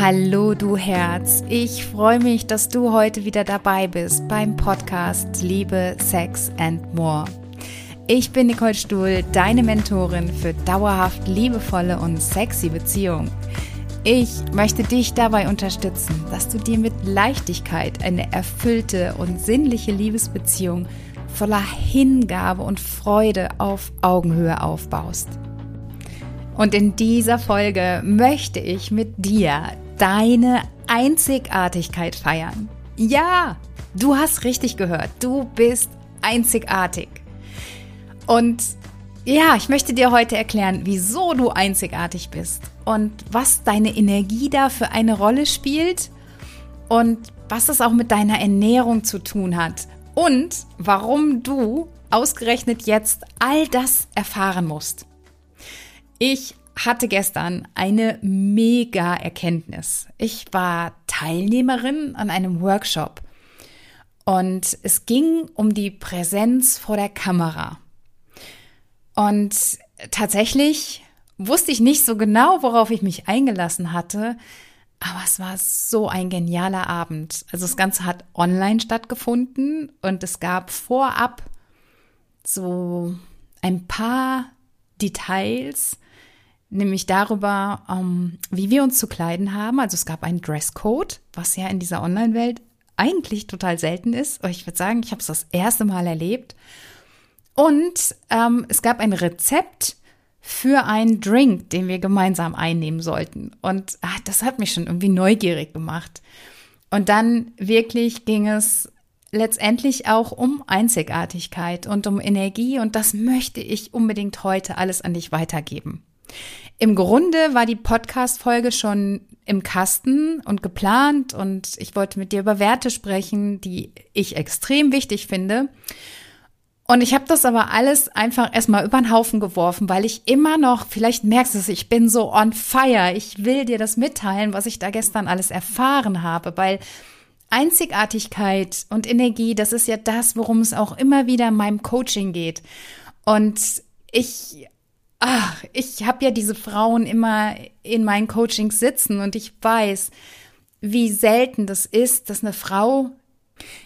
Hallo du Herz, ich freue mich, dass du heute wieder dabei bist beim Podcast Liebe, Sex and More. Ich bin Nicole Stuhl, deine Mentorin für dauerhaft liebevolle und sexy Beziehungen. Ich möchte dich dabei unterstützen, dass du dir mit Leichtigkeit eine erfüllte und sinnliche Liebesbeziehung voller Hingabe und Freude auf Augenhöhe aufbaust. Und in dieser Folge möchte ich mit dir deine Einzigartigkeit feiern. Ja, du hast richtig gehört. Du bist einzigartig. Und ja, ich möchte dir heute erklären, wieso du einzigartig bist und was deine Energie da für eine Rolle spielt und was es auch mit deiner Ernährung zu tun hat und warum du ausgerechnet jetzt all das erfahren musst. Ich hatte gestern eine mega Erkenntnis. Ich war Teilnehmerin an einem Workshop und es ging um die Präsenz vor der Kamera. Und tatsächlich wusste ich nicht so genau, worauf ich mich eingelassen hatte, aber es war so ein genialer Abend. Also das Ganze hat online stattgefunden und es gab vorab so ein paar Details, nämlich darüber, ähm, wie wir uns zu kleiden haben. Also es gab einen Dresscode, was ja in dieser Online-Welt eigentlich total selten ist. Ich würde sagen, ich habe es das erste Mal erlebt. Und ähm, es gab ein Rezept für einen Drink, den wir gemeinsam einnehmen sollten. Und ach, das hat mich schon irgendwie neugierig gemacht. Und dann wirklich ging es letztendlich auch um Einzigartigkeit und um Energie und das möchte ich unbedingt heute alles an dich weitergeben. Im Grunde war die Podcast-Folge schon im Kasten und geplant und ich wollte mit dir über Werte sprechen, die ich extrem wichtig finde. Und ich habe das aber alles einfach erstmal über den Haufen geworfen, weil ich immer noch, vielleicht merkst du es, ich bin so on fire. Ich will dir das mitteilen, was ich da gestern alles erfahren habe, weil Einzigartigkeit und Energie, das ist ja das, worum es auch immer wieder in meinem Coaching geht. Und ich, ach, ich habe ja diese Frauen immer in meinen Coachings sitzen und ich weiß, wie selten das ist, dass eine Frau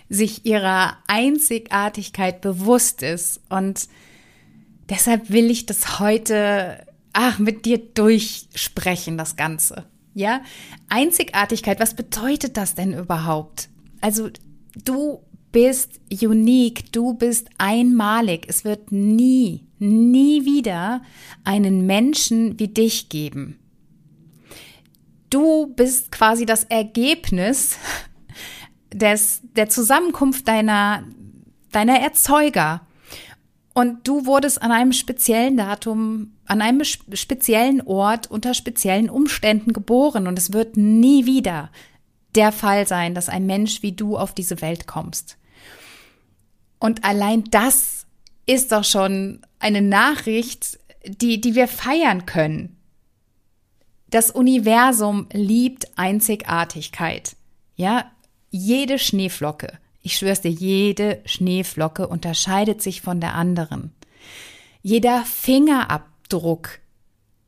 sich ihrer Einzigartigkeit bewusst ist. Und deshalb will ich das heute, ach, mit dir durchsprechen, das Ganze. Ja? Einzigartigkeit, was bedeutet das denn überhaupt? Also, du bist unique, du bist einmalig. Es wird nie, nie wieder einen Menschen wie dich geben. Du bist quasi das Ergebnis des, der Zusammenkunft deiner, deiner Erzeuger. Und du wurdest an einem speziellen Datum, an einem speziellen Ort unter speziellen Umständen geboren. Und es wird nie wieder der Fall sein, dass ein Mensch wie du auf diese Welt kommst. Und allein das ist doch schon eine Nachricht, die, die wir feiern können. Das Universum liebt Einzigartigkeit. Ja, jede Schneeflocke, ich schwör's dir, jede Schneeflocke unterscheidet sich von der anderen. Jeder Fingerabdruck.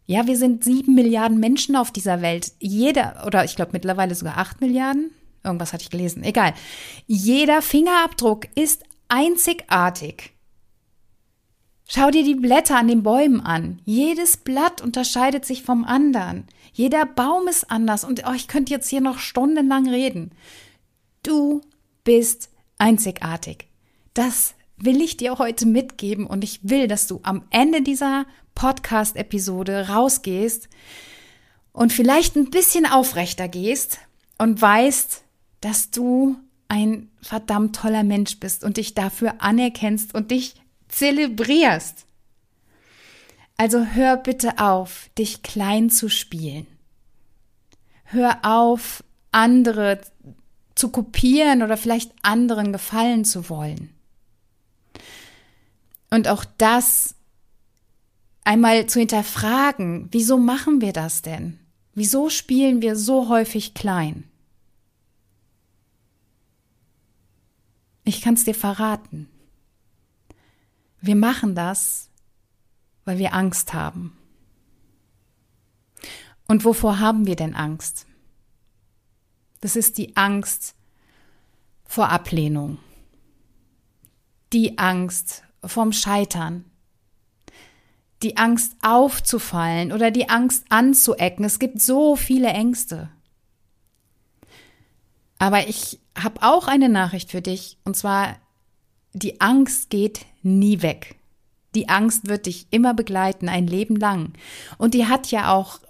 Ja, wir sind sieben Milliarden Menschen auf dieser Welt. Jeder, oder ich glaube mittlerweile sogar acht Milliarden. Irgendwas hatte ich gelesen. Egal. Jeder Fingerabdruck ist einzigartig. Schau dir die Blätter an den Bäumen an. Jedes Blatt unterscheidet sich vom anderen. Jeder Baum ist anders und oh, ich könnte jetzt hier noch stundenlang reden. Du bist einzigartig. Das will ich dir heute mitgeben und ich will, dass du am Ende dieser Podcast-Episode rausgehst und vielleicht ein bisschen aufrechter gehst und weißt, dass du ein verdammt toller Mensch bist und dich dafür anerkennst und dich zelebrierst. Also hör bitte auf, dich klein zu spielen. Hör auf, andere zu kopieren oder vielleicht anderen gefallen zu wollen. Und auch das einmal zu hinterfragen, wieso machen wir das denn? Wieso spielen wir so häufig klein? Ich kann es dir verraten. Wir machen das, weil wir Angst haben. Und wovor haben wir denn Angst? Das ist die Angst vor Ablehnung, die Angst vom Scheitern, die Angst aufzufallen oder die Angst anzuecken. Es gibt so viele Ängste. Aber ich habe auch eine Nachricht für dich, und zwar, die Angst geht nie weg. Die Angst wird dich immer begleiten, ein Leben lang. Und die hat ja auch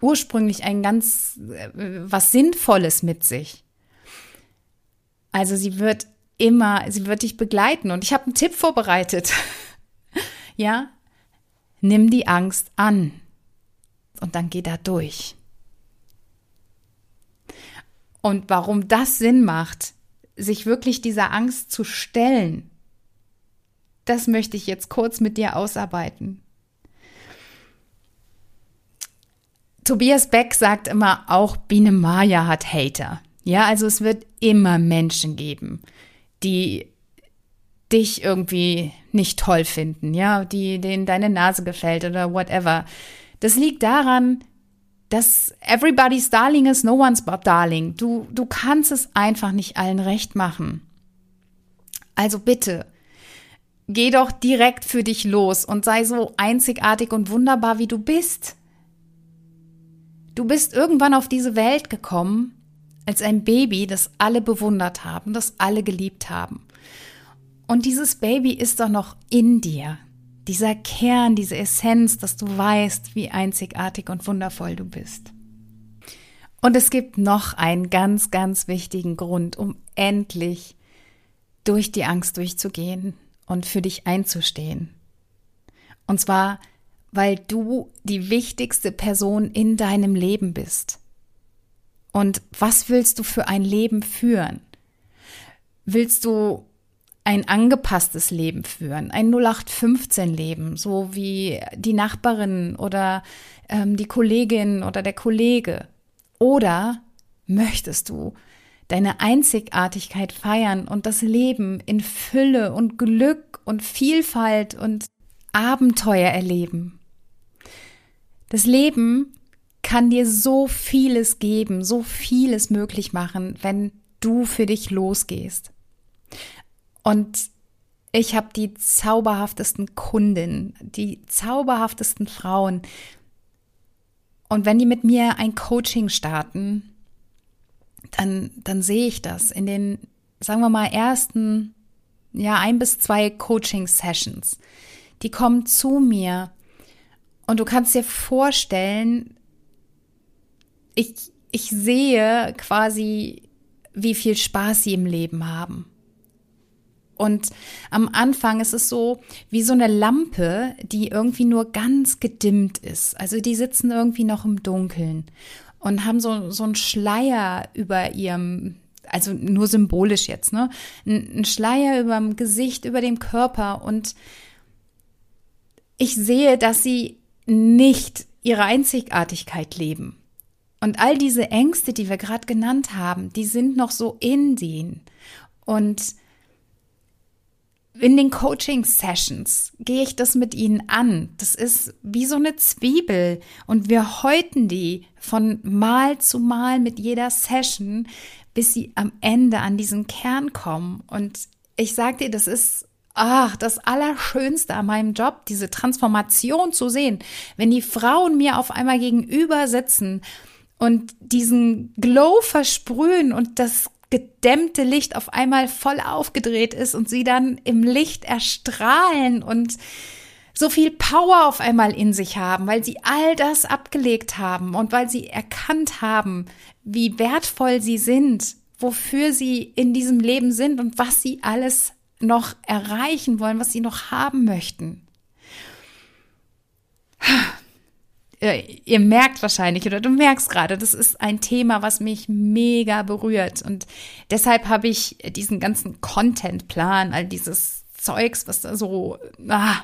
ursprünglich ein ganz äh, was Sinnvolles mit sich. Also sie wird immer, sie wird dich begleiten. Und ich habe einen Tipp vorbereitet. ja, nimm die Angst an und dann geh da durch. Und warum das Sinn macht, sich wirklich dieser Angst zu stellen, das möchte ich jetzt kurz mit dir ausarbeiten. Tobias Beck sagt immer, auch Biene Maya hat Hater. Ja, also es wird immer Menschen geben, die dich irgendwie nicht toll finden, ja, die denen deine Nase gefällt oder whatever. Das liegt daran, dass everybody's darling is no one's darling. Du, du kannst es einfach nicht allen recht machen. Also bitte, geh doch direkt für dich los und sei so einzigartig und wunderbar, wie du bist. Du bist irgendwann auf diese Welt gekommen als ein Baby, das alle bewundert haben, das alle geliebt haben. Und dieses Baby ist doch noch in dir. Dieser Kern, diese Essenz, dass du weißt, wie einzigartig und wundervoll du bist. Und es gibt noch einen ganz, ganz wichtigen Grund, um endlich durch die Angst durchzugehen und für dich einzustehen. Und zwar, weil du die wichtigste Person in deinem Leben bist. Und was willst du für ein Leben führen? Willst du ein angepasstes Leben führen, ein 0815-Leben, so wie die Nachbarin oder ähm, die Kollegin oder der Kollege? Oder möchtest du deine Einzigartigkeit feiern und das Leben in Fülle und Glück und Vielfalt und Abenteuer erleben? Das Leben kann dir so vieles geben, so vieles möglich machen, wenn du für dich losgehst. Und ich habe die zauberhaftesten Kundinnen, die zauberhaftesten Frauen. Und wenn die mit mir ein Coaching starten, dann, dann sehe ich das in den, sagen wir mal, ersten, ja, ein bis zwei Coaching-Sessions. Die kommen zu mir und du kannst dir vorstellen, ich, ich sehe quasi, wie viel Spaß sie im Leben haben. Und am Anfang ist es so wie so eine Lampe, die irgendwie nur ganz gedimmt ist. Also die sitzen irgendwie noch im Dunkeln und haben so, so einen Schleier über ihrem, also nur symbolisch jetzt, ne? Ein Schleier über dem Gesicht, über dem Körper. Und ich sehe, dass sie nicht ihre Einzigartigkeit leben. Und all diese Ängste, die wir gerade genannt haben, die sind noch so in denen. Und in den Coaching-Sessions gehe ich das mit ihnen an. Das ist wie so eine Zwiebel und wir häuten die von Mal zu Mal mit jeder Session, bis sie am Ende an diesen Kern kommen. Und ich sage dir, das ist ach, das Allerschönste an meinem Job, diese Transformation zu sehen, wenn die Frauen mir auf einmal gegenüber sitzen und diesen Glow versprühen und das gedämmte Licht auf einmal voll aufgedreht ist und sie dann im Licht erstrahlen und so viel Power auf einmal in sich haben, weil sie all das abgelegt haben und weil sie erkannt haben, wie wertvoll sie sind, wofür sie in diesem Leben sind und was sie alles noch erreichen wollen, was sie noch haben möchten ihr merkt wahrscheinlich oder du merkst gerade, das ist ein Thema, was mich mega berührt. Und deshalb habe ich diesen ganzen Contentplan, all dieses Zeugs, was da so, ah,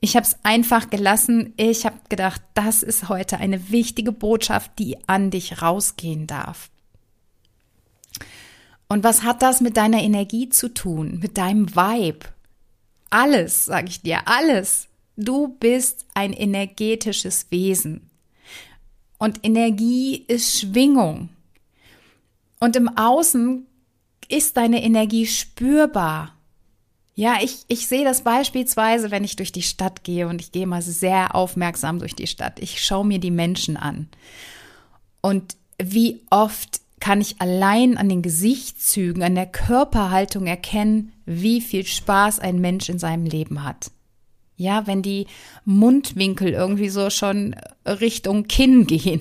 ich habe es einfach gelassen. Ich habe gedacht, das ist heute eine wichtige Botschaft, die an dich rausgehen darf. Und was hat das mit deiner Energie zu tun, mit deinem Vibe? Alles, sage ich dir, alles. Du bist ein energetisches Wesen. Und Energie ist Schwingung. Und im Außen ist deine Energie spürbar. Ja, ich, ich sehe das beispielsweise, wenn ich durch die Stadt gehe und ich gehe mal sehr aufmerksam durch die Stadt. Ich schaue mir die Menschen an. Und wie oft kann ich allein an den Gesichtszügen, an der Körperhaltung erkennen, wie viel Spaß ein Mensch in seinem Leben hat. Ja, wenn die Mundwinkel irgendwie so schon Richtung Kinn gehen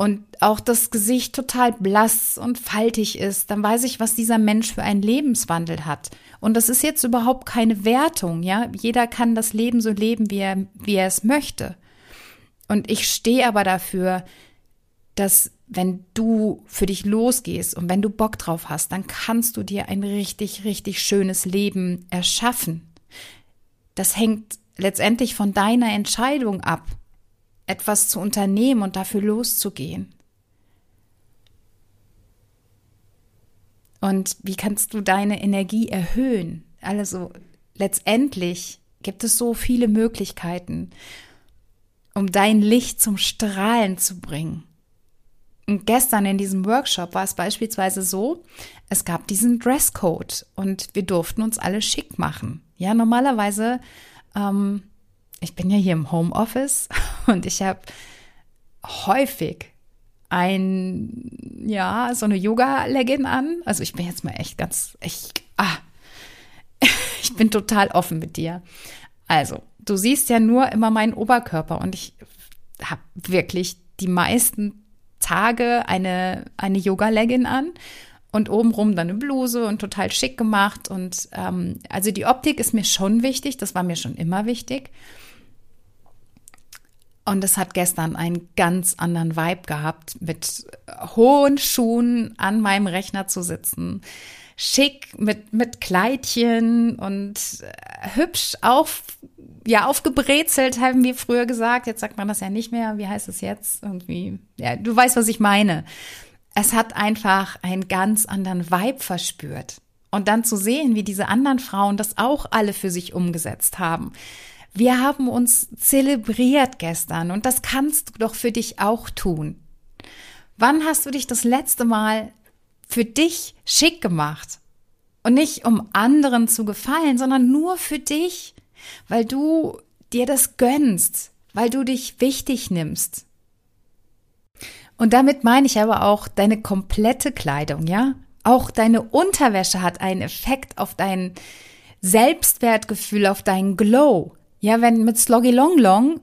und auch das Gesicht total blass und faltig ist, dann weiß ich, was dieser Mensch für einen Lebenswandel hat. Und das ist jetzt überhaupt keine Wertung, ja. Jeder kann das Leben so leben, wie er, wie er es möchte. Und ich stehe aber dafür, dass wenn du für dich losgehst und wenn du Bock drauf hast, dann kannst du dir ein richtig, richtig schönes Leben erschaffen. Das hängt letztendlich von deiner Entscheidung ab, etwas zu unternehmen und dafür loszugehen. Und wie kannst du deine Energie erhöhen? Also letztendlich gibt es so viele Möglichkeiten, um dein Licht zum Strahlen zu bringen. Und gestern in diesem Workshop war es beispielsweise so, es gab diesen Dresscode und wir durften uns alle schick machen. Ja, normalerweise, ähm, ich bin ja hier im Homeoffice und ich habe häufig ein, ja, so eine Yoga-Legging an. Also ich bin jetzt mal echt ganz, ich, ah, ich bin total offen mit dir. Also, du siehst ja nur immer meinen Oberkörper und ich habe wirklich die meisten Tage eine, eine Yoga-Legging an und obenrum dann eine Bluse und total schick gemacht. Und ähm, also die Optik ist mir schon wichtig, das war mir schon immer wichtig. Und es hat gestern einen ganz anderen Vibe gehabt, mit hohen Schuhen an meinem Rechner zu sitzen. Schick mit, mit Kleidchen und äh, hübsch auf, ja, aufgebrezelt, haben wir früher gesagt. Jetzt sagt man das ja nicht mehr. Wie heißt es jetzt? Irgendwie, ja, du weißt, was ich meine. Es hat einfach einen ganz anderen Vibe verspürt. Und dann zu sehen, wie diese anderen Frauen das auch alle für sich umgesetzt haben. Wir haben uns zelebriert gestern und das kannst du doch für dich auch tun. Wann hast du dich das letzte Mal für dich schick gemacht? Und nicht um anderen zu gefallen, sondern nur für dich weil du dir das gönnst, weil du dich wichtig nimmst. Und damit meine ich aber auch deine komplette Kleidung, ja? Auch deine Unterwäsche hat einen Effekt auf dein Selbstwertgefühl, auf deinen Glow. Ja, wenn mit Sloggy Long Long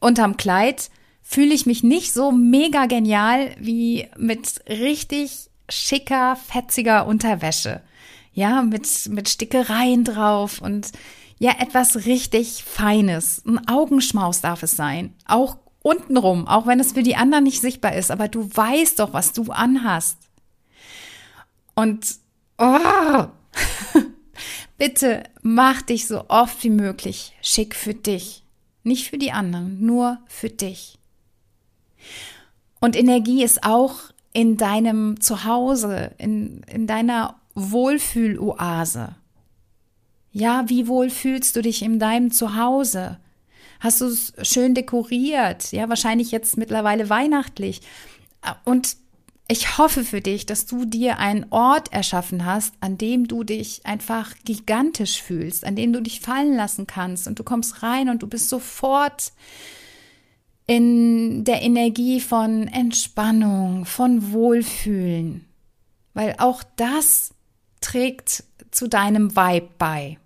unterm Kleid fühle ich mich nicht so mega genial wie mit richtig schicker, fetziger Unterwäsche. Ja, mit, mit Stickereien drauf und ja etwas richtig Feines. Ein Augenschmaus darf es sein. Auch untenrum, auch wenn es für die anderen nicht sichtbar ist, aber du weißt doch, was du anhast. Und oh, bitte mach dich so oft wie möglich schick für dich. Nicht für die anderen, nur für dich. Und Energie ist auch in deinem Zuhause, in, in deiner Wohlfühloase. Ja, wie wohl fühlst du dich in deinem Zuhause? Hast du es schön dekoriert? Ja, wahrscheinlich jetzt mittlerweile weihnachtlich. Und ich hoffe für dich, dass du dir einen Ort erschaffen hast, an dem du dich einfach gigantisch fühlst, an dem du dich fallen lassen kannst und du kommst rein und du bist sofort in der Energie von Entspannung, von Wohlfühlen, weil auch das trägt zu deinem Vibe bei.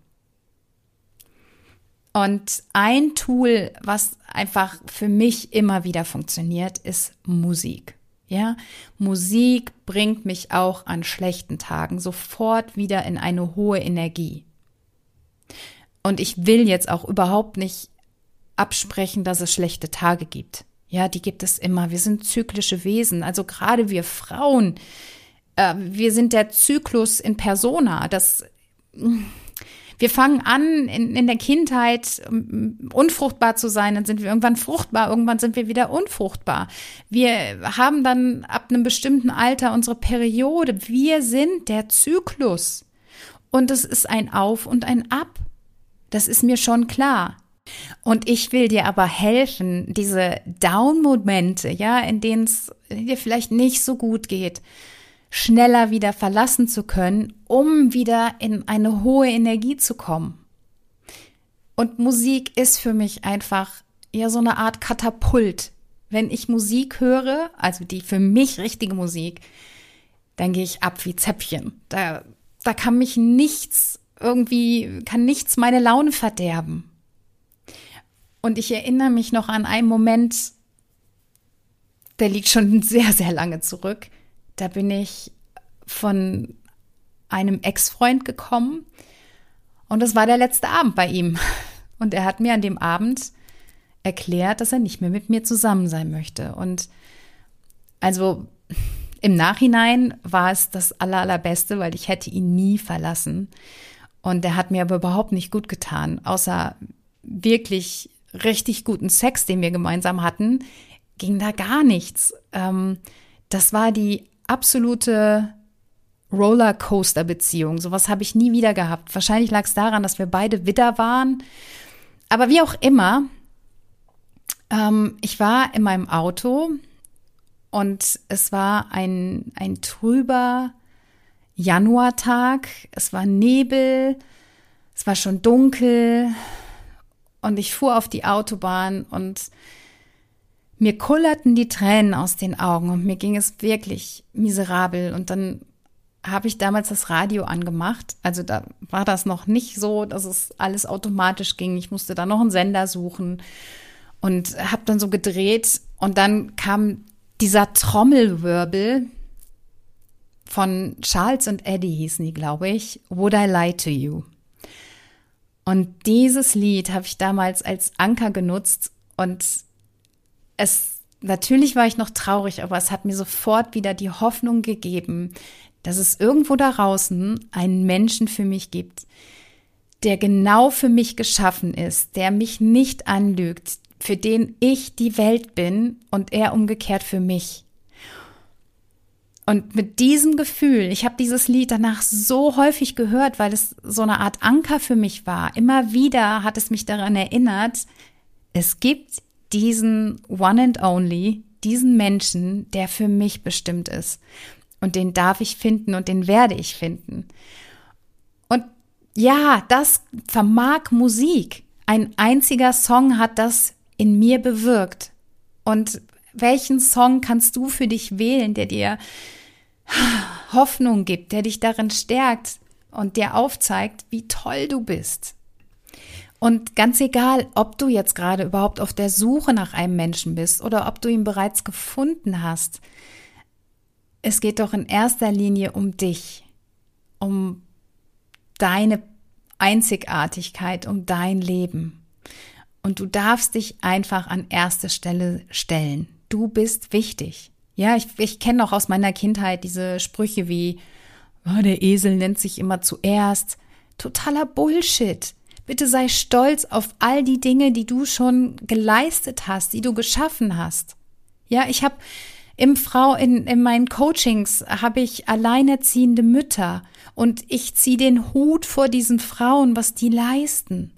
Und ein Tool, was einfach für mich immer wieder funktioniert, ist Musik. Ja, Musik bringt mich auch an schlechten Tagen sofort wieder in eine hohe Energie. Und ich will jetzt auch überhaupt nicht absprechen, dass es schlechte Tage gibt. Ja, die gibt es immer. Wir sind zyklische Wesen. Also gerade wir Frauen, äh, wir sind der Zyklus in Persona. Das wir fangen an, in, in der Kindheit unfruchtbar zu sein, dann sind wir irgendwann fruchtbar, irgendwann sind wir wieder unfruchtbar. Wir haben dann ab einem bestimmten Alter unsere Periode. Wir sind der Zyklus. Und es ist ein Auf und ein Ab. Das ist mir schon klar. Und ich will dir aber helfen, diese Down-Momente, ja, in denen es dir vielleicht nicht so gut geht, schneller wieder verlassen zu können, um wieder in eine hohe Energie zu kommen. Und Musik ist für mich einfach ja so eine Art Katapult. Wenn ich Musik höre, also die für mich richtige Musik, dann gehe ich ab wie Zäpfchen. Da, da kann mich nichts irgendwie, kann nichts meine Laune verderben. Und ich erinnere mich noch an einen Moment, der liegt schon sehr, sehr lange zurück. Da bin ich von einem Ex-Freund gekommen und das war der letzte Abend bei ihm. Und er hat mir an dem Abend erklärt, dass er nicht mehr mit mir zusammen sein möchte. Und also im Nachhinein war es das aller, allerbeste, weil ich hätte ihn nie verlassen. Und er hat mir aber überhaupt nicht gut getan, außer wirklich richtig guten Sex, den wir gemeinsam hatten, ging da gar nichts. Ähm, das war die absolute Rollercoaster-Beziehung. Sowas habe ich nie wieder gehabt. Wahrscheinlich lag es daran, dass wir beide Widder waren. Aber wie auch immer, ähm, ich war in meinem Auto und es war ein, ein trüber Januartag. Es war Nebel. Es war schon dunkel. Und ich fuhr auf die Autobahn und mir kullerten die Tränen aus den Augen und mir ging es wirklich miserabel. Und dann habe ich damals das Radio angemacht. Also da war das noch nicht so, dass es alles automatisch ging. Ich musste da noch einen Sender suchen und habe dann so gedreht und dann kam dieser Trommelwirbel von Charles und Eddie hießen die, glaube ich, Would I Lie to You? Und dieses Lied habe ich damals als Anker genutzt und es, natürlich war ich noch traurig, aber es hat mir sofort wieder die Hoffnung gegeben, dass es irgendwo da draußen einen Menschen für mich gibt, der genau für mich geschaffen ist, der mich nicht anlügt, für den ich die Welt bin und er umgekehrt für mich. Und mit diesem Gefühl, ich habe dieses Lied danach so häufig gehört, weil es so eine Art Anker für mich war. Immer wieder hat es mich daran erinnert, es gibt diesen One and Only, diesen Menschen, der für mich bestimmt ist. Und den darf ich finden und den werde ich finden. Und ja, das vermag Musik. Ein einziger Song hat das in mir bewirkt. Und welchen Song kannst du für dich wählen, der dir Hoffnung gibt, der dich darin stärkt und dir aufzeigt, wie toll du bist. Und ganz egal, ob du jetzt gerade überhaupt auf der Suche nach einem Menschen bist oder ob du ihn bereits gefunden hast, es geht doch in erster Linie um dich, um deine Einzigartigkeit, um dein Leben. Und du darfst dich einfach an erste Stelle stellen. Du bist wichtig. Ja, ich, ich kenne auch aus meiner Kindheit diese Sprüche wie, oh, der Esel nennt sich immer zuerst. Totaler Bullshit. Bitte sei stolz auf all die Dinge, die du schon geleistet hast, die du geschaffen hast. Ja, ich habe im Frau in, in meinen Coachings habe ich alleinerziehende Mütter und ich ziehe den Hut vor diesen Frauen, was die leisten.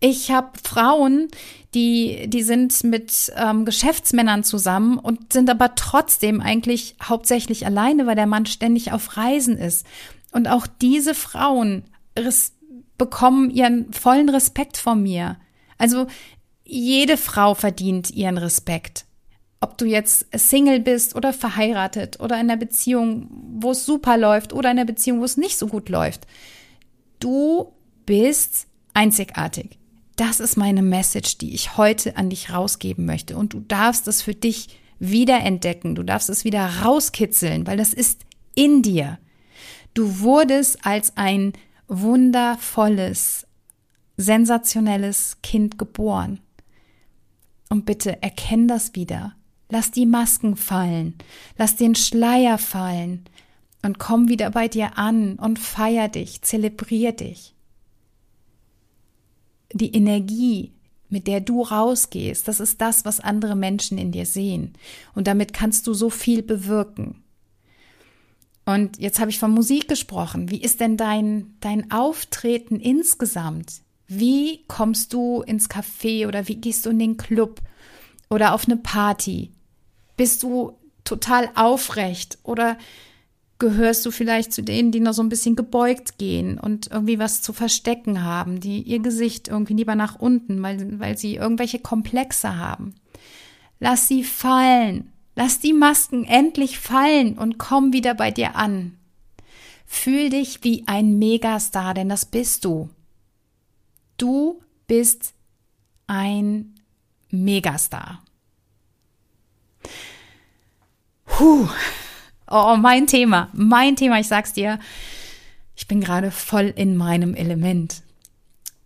Ich habe Frauen, die, die sind mit ähm, Geschäftsmännern zusammen und sind aber trotzdem eigentlich hauptsächlich alleine, weil der Mann ständig auf Reisen ist. Und auch diese Frauen bekommen ihren vollen Respekt von mir. Also jede Frau verdient ihren Respekt. Ob du jetzt Single bist oder verheiratet oder in einer Beziehung, wo es super läuft oder in einer Beziehung, wo es nicht so gut läuft. Du bist einzigartig. Das ist meine Message, die ich heute an dich rausgeben möchte. Und du darfst es für dich wiederentdecken. Du darfst es wieder rauskitzeln, weil das ist in dir. Du wurdest als ein wundervolles, sensationelles Kind geboren. Und bitte erkenn das wieder. Lass die Masken fallen. Lass den Schleier fallen. Und komm wieder bei dir an und feier dich, zelebrier dich die Energie, mit der du rausgehst, das ist das, was andere Menschen in dir sehen. Und damit kannst du so viel bewirken. Und jetzt habe ich von Musik gesprochen. Wie ist denn dein, dein Auftreten insgesamt? Wie kommst du ins Café oder wie gehst du in den Club oder auf eine Party? Bist du total aufrecht oder gehörst du vielleicht zu denen, die noch so ein bisschen gebeugt gehen und irgendwie was zu verstecken haben, die ihr Gesicht irgendwie lieber nach unten, weil, weil sie irgendwelche Komplexe haben. Lass sie fallen. Lass die Masken endlich fallen und komm wieder bei dir an. Fühl dich wie ein Megastar, denn das bist du. Du bist ein Megastar. Puh. Oh, mein Thema, mein Thema, ich sag's dir. Ich bin gerade voll in meinem Element.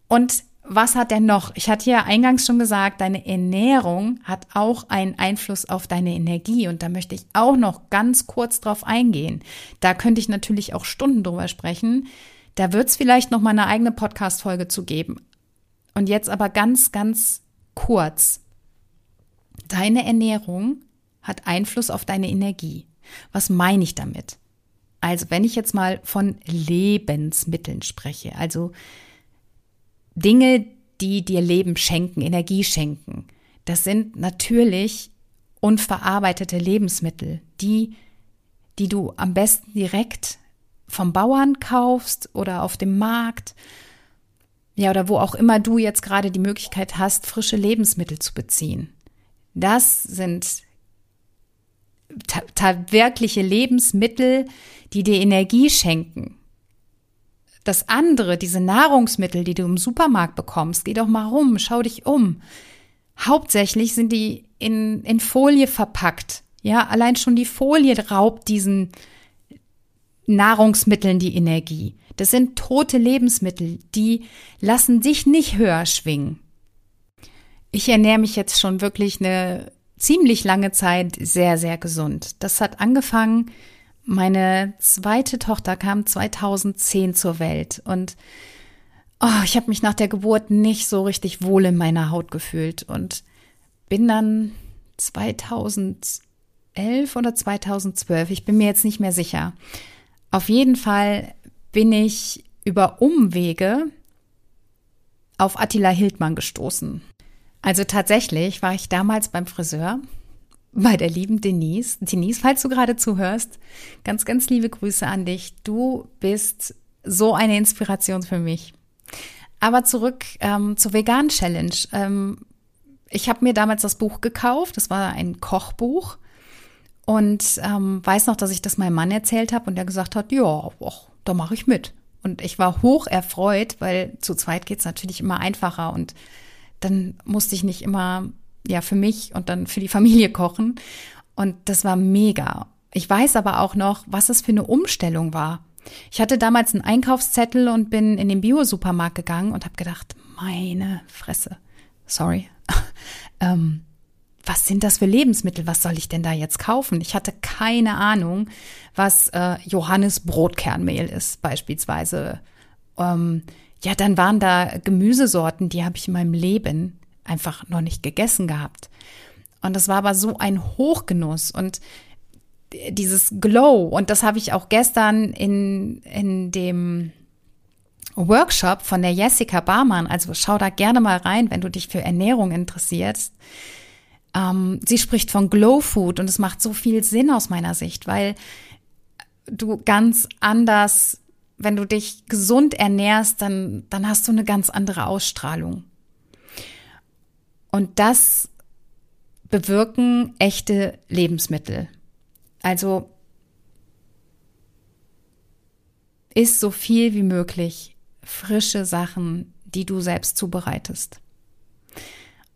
Und was hat denn noch? Ich hatte ja eingangs schon gesagt, deine Ernährung hat auch einen Einfluss auf deine Energie und da möchte ich auch noch ganz kurz drauf eingehen. Da könnte ich natürlich auch Stunden drüber sprechen. Da wird es vielleicht noch mal eine eigene Podcast Folge zu geben. Und jetzt aber ganz ganz kurz. Deine Ernährung hat Einfluss auf deine Energie. Was meine ich damit? Also, wenn ich jetzt mal von Lebensmitteln spreche, also Dinge, die dir Leben schenken, Energie schenken, das sind natürlich unverarbeitete Lebensmittel, die, die du am besten direkt vom Bauern kaufst oder auf dem Markt. Ja, oder wo auch immer du jetzt gerade die Möglichkeit hast, frische Lebensmittel zu beziehen. Das sind wirkliche Lebensmittel, die dir Energie schenken. Das andere, diese Nahrungsmittel, die du im Supermarkt bekommst, geh doch mal rum, schau dich um. Hauptsächlich sind die in, in Folie verpackt. Ja, allein schon die Folie raubt diesen Nahrungsmitteln die Energie. Das sind tote Lebensmittel, die lassen dich nicht höher schwingen. Ich ernähre mich jetzt schon wirklich eine ziemlich lange Zeit sehr, sehr gesund. Das hat angefangen, meine zweite Tochter kam 2010 zur Welt und oh, ich habe mich nach der Geburt nicht so richtig wohl in meiner Haut gefühlt und bin dann 2011 oder 2012, ich bin mir jetzt nicht mehr sicher. Auf jeden Fall bin ich über Umwege auf Attila Hildmann gestoßen. Also tatsächlich war ich damals beim Friseur bei der lieben Denise. Denise, falls du gerade zuhörst, ganz, ganz liebe Grüße an dich. Du bist so eine Inspiration für mich. Aber zurück ähm, zur Vegan Challenge. Ähm, ich habe mir damals das Buch gekauft. Das war ein Kochbuch. Und ähm, weiß noch, dass ich das meinem Mann erzählt habe und der gesagt hat, ja, och, da mache ich mit. Und ich war hoch erfreut, weil zu zweit geht's natürlich immer einfacher und dann musste ich nicht immer ja für mich und dann für die Familie kochen. Und das war mega. Ich weiß aber auch noch, was es für eine Umstellung war. Ich hatte damals einen Einkaufszettel und bin in den Bio-Supermarkt gegangen und habe gedacht, meine Fresse, sorry, ähm, was sind das für Lebensmittel? Was soll ich denn da jetzt kaufen? Ich hatte keine Ahnung, was äh, Johannes Brotkernmehl ist, beispielsweise. Ähm, ja, dann waren da Gemüsesorten, die habe ich in meinem Leben einfach noch nicht gegessen gehabt. Und das war aber so ein Hochgenuss und dieses Glow. Und das habe ich auch gestern in, in dem Workshop von der Jessica Barmann. Also schau da gerne mal rein, wenn du dich für Ernährung interessierst. Ähm, sie spricht von Glow Food und es macht so viel Sinn aus meiner Sicht, weil du ganz anders wenn du dich gesund ernährst, dann, dann hast du eine ganz andere Ausstrahlung. Und das bewirken echte Lebensmittel. Also isst so viel wie möglich frische Sachen, die du selbst zubereitest.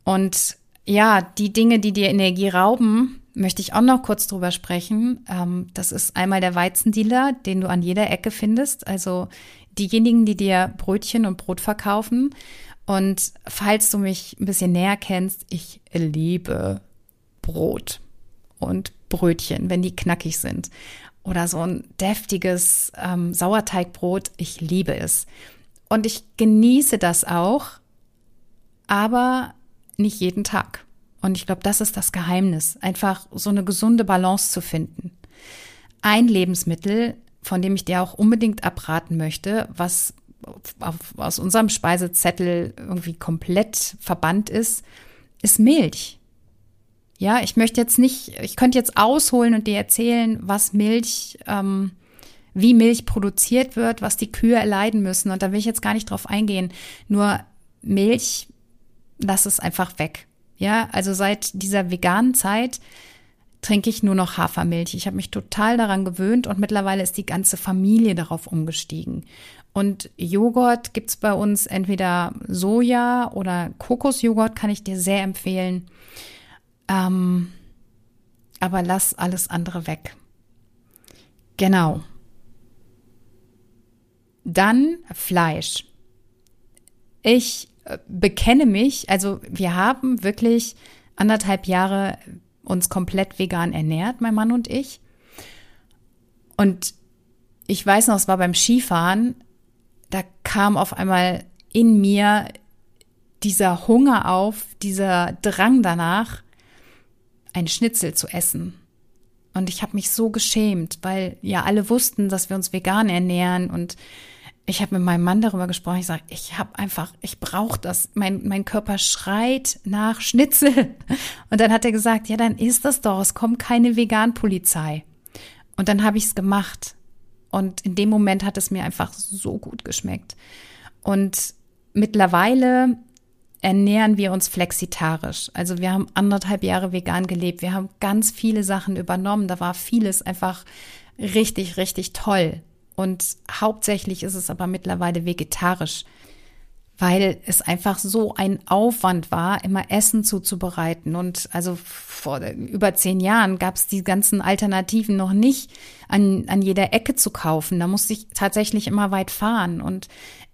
Und ja, die Dinge, die dir Energie rauben, möchte ich auch noch kurz drüber sprechen. Ähm, das ist einmal der Weizendealer, den du an jeder Ecke findest. Also diejenigen, die dir Brötchen und Brot verkaufen. Und falls du mich ein bisschen näher kennst, ich liebe Brot und Brötchen, wenn die knackig sind. Oder so ein deftiges ähm, Sauerteigbrot, ich liebe es. Und ich genieße das auch, aber nicht jeden Tag. Und ich glaube, das ist das Geheimnis, einfach so eine gesunde Balance zu finden. Ein Lebensmittel, von dem ich dir auch unbedingt abraten möchte, was auf, aus unserem Speisezettel irgendwie komplett verbannt ist, ist Milch. Ja, ich möchte jetzt nicht, ich könnte jetzt ausholen und dir erzählen, was Milch ähm, wie Milch produziert wird, was die Kühe erleiden müssen. Und da will ich jetzt gar nicht drauf eingehen. Nur Milch, lass es einfach weg. Ja, also seit dieser veganen Zeit trinke ich nur noch Hafermilch. Ich habe mich total daran gewöhnt und mittlerweile ist die ganze Familie darauf umgestiegen. Und Joghurt gibt's bei uns entweder Soja oder Kokosjoghurt, kann ich dir sehr empfehlen. Ähm, aber lass alles andere weg. Genau. Dann Fleisch. Ich äh, bekenne mich, also wir haben wirklich anderthalb Jahre uns komplett vegan ernährt, mein Mann und ich. Und ich weiß noch, es war beim Skifahren, da kam auf einmal in mir dieser Hunger auf, dieser Drang danach, ein Schnitzel zu essen. Und ich habe mich so geschämt, weil ja alle wussten, dass wir uns vegan ernähren und ich habe mit meinem Mann darüber gesprochen. Ich sage, ich habe einfach, ich brauche das. Mein, mein Körper schreit nach Schnitzel. Und dann hat er gesagt, ja, dann ist das doch. Es kommt keine Vegan-Polizei. Und dann habe ich es gemacht. Und in dem Moment hat es mir einfach so gut geschmeckt. Und mittlerweile ernähren wir uns flexitarisch. Also wir haben anderthalb Jahre vegan gelebt. Wir haben ganz viele Sachen übernommen. Da war vieles einfach richtig, richtig toll. Und hauptsächlich ist es aber mittlerweile vegetarisch, weil es einfach so ein Aufwand war, immer Essen zuzubereiten. Und also vor über zehn Jahren gab es die ganzen Alternativen noch nicht an, an jeder Ecke zu kaufen. Da musste ich tatsächlich immer weit fahren. Und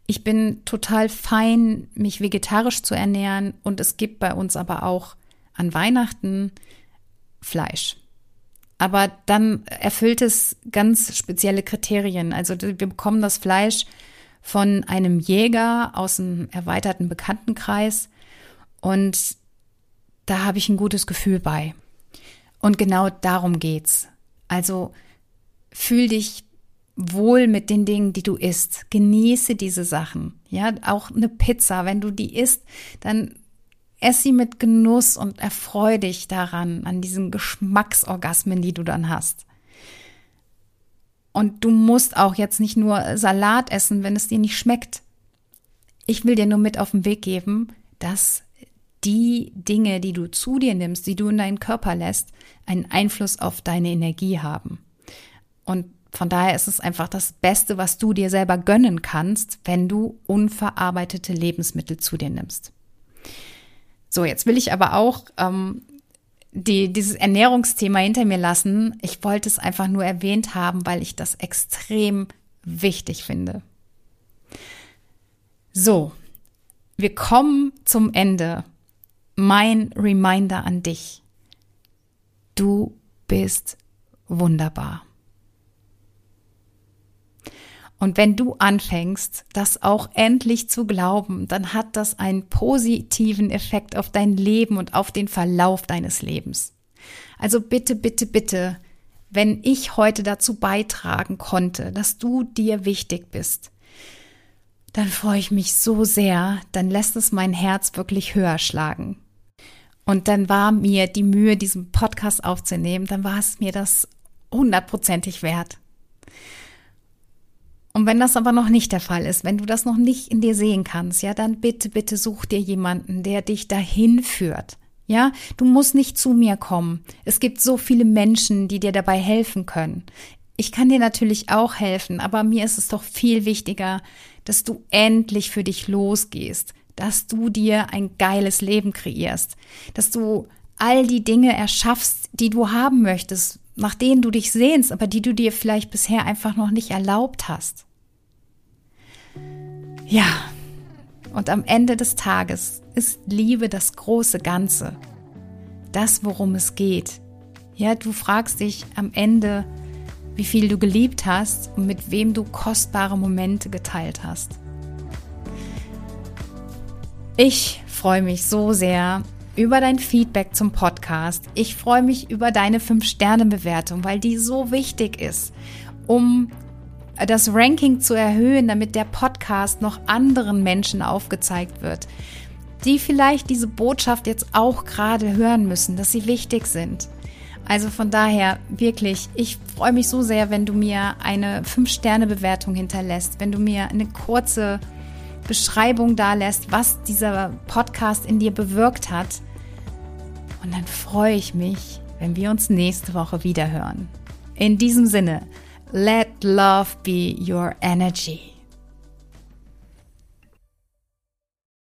ich bin total fein, mich vegetarisch zu ernähren. Und es gibt bei uns aber auch an Weihnachten Fleisch. Aber dann erfüllt es ganz spezielle Kriterien. Also wir bekommen das Fleisch von einem Jäger aus einem erweiterten Bekanntenkreis und da habe ich ein gutes Gefühl bei. Und genau darum geht's. Also fühl dich wohl mit den Dingen, die du isst. Genieße diese Sachen. Ja, auch eine Pizza, wenn du die isst, dann Ess sie mit Genuss und erfreu dich daran, an diesen Geschmacksorgasmen, die du dann hast. Und du musst auch jetzt nicht nur Salat essen, wenn es dir nicht schmeckt. Ich will dir nur mit auf den Weg geben, dass die Dinge, die du zu dir nimmst, die du in deinen Körper lässt, einen Einfluss auf deine Energie haben. Und von daher ist es einfach das Beste, was du dir selber gönnen kannst, wenn du unverarbeitete Lebensmittel zu dir nimmst. So, jetzt will ich aber auch ähm, die, dieses Ernährungsthema hinter mir lassen. Ich wollte es einfach nur erwähnt haben, weil ich das extrem wichtig finde. So, wir kommen zum Ende. Mein Reminder an dich. Du bist wunderbar. Und wenn du anfängst, das auch endlich zu glauben, dann hat das einen positiven Effekt auf dein Leben und auf den Verlauf deines Lebens. Also bitte, bitte, bitte, wenn ich heute dazu beitragen konnte, dass du dir wichtig bist, dann freue ich mich so sehr, dann lässt es mein Herz wirklich höher schlagen. Und dann war mir die Mühe, diesen Podcast aufzunehmen, dann war es mir das hundertprozentig wert. Und wenn das aber noch nicht der Fall ist, wenn du das noch nicht in dir sehen kannst, ja, dann bitte, bitte such dir jemanden, der dich dahin führt. Ja, du musst nicht zu mir kommen. Es gibt so viele Menschen, die dir dabei helfen können. Ich kann dir natürlich auch helfen, aber mir ist es doch viel wichtiger, dass du endlich für dich losgehst, dass du dir ein geiles Leben kreierst, dass du all die Dinge erschaffst, die du haben möchtest, nach denen du dich sehnst, aber die du dir vielleicht bisher einfach noch nicht erlaubt hast. Ja, und am Ende des Tages ist Liebe das große Ganze. Das, worum es geht. Ja, du fragst dich am Ende, wie viel du geliebt hast und mit wem du kostbare Momente geteilt hast. Ich freue mich so sehr über dein Feedback zum Podcast. Ich freue mich über deine 5-Sterne-Bewertung, weil die so wichtig ist, um das Ranking zu erhöhen, damit der Podcast noch anderen Menschen aufgezeigt wird, die vielleicht diese Botschaft jetzt auch gerade hören müssen, dass sie wichtig sind. Also von daher wirklich, ich freue mich so sehr, wenn du mir eine 5-Sterne-Bewertung hinterlässt, wenn du mir eine kurze Beschreibung da lässt, was dieser Podcast in dir bewirkt hat. Und dann freue ich mich, wenn wir uns nächste Woche wieder hören. In diesem Sinne, let love be your energy.